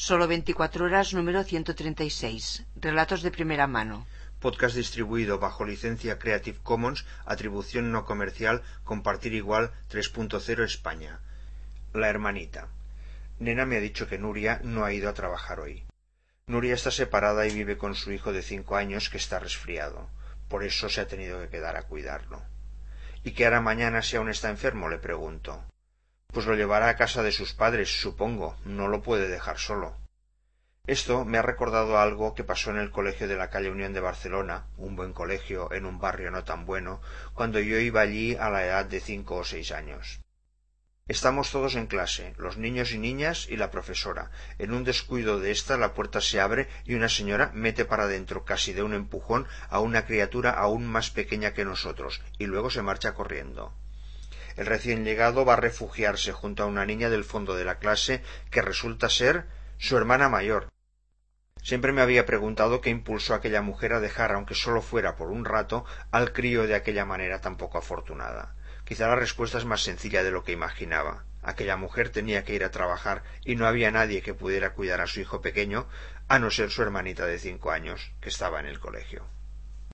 Solo 24 horas número 136. Relatos de primera mano. Podcast distribuido bajo licencia Creative Commons, atribución no comercial, compartir igual 3.0 España. La hermanita. Nena me ha dicho que Nuria no ha ido a trabajar hoy. Nuria está separada y vive con su hijo de cinco años que está resfriado. Por eso se ha tenido que quedar a cuidarlo. ¿Y qué hará mañana si aún está enfermo? le pregunto. Pues lo llevará a casa de sus padres, supongo. No lo puede dejar solo. Esto me ha recordado algo que pasó en el colegio de la calle Unión de Barcelona, un buen colegio en un barrio no tan bueno, cuando yo iba allí a la edad de cinco o seis años. Estamos todos en clase, los niños y niñas y la profesora. En un descuido de ésta la puerta se abre y una señora mete para dentro casi de un empujón a una criatura aún más pequeña que nosotros, y luego se marcha corriendo. El recién llegado va a refugiarse junto a una niña del fondo de la clase que resulta ser su hermana mayor. Siempre me había preguntado qué impulsó a aquella mujer a dejar, aunque solo fuera por un rato, al crío de aquella manera tan poco afortunada. Quizá la respuesta es más sencilla de lo que imaginaba. Aquella mujer tenía que ir a trabajar y no había nadie que pudiera cuidar a su hijo pequeño, a no ser su hermanita de cinco años, que estaba en el colegio.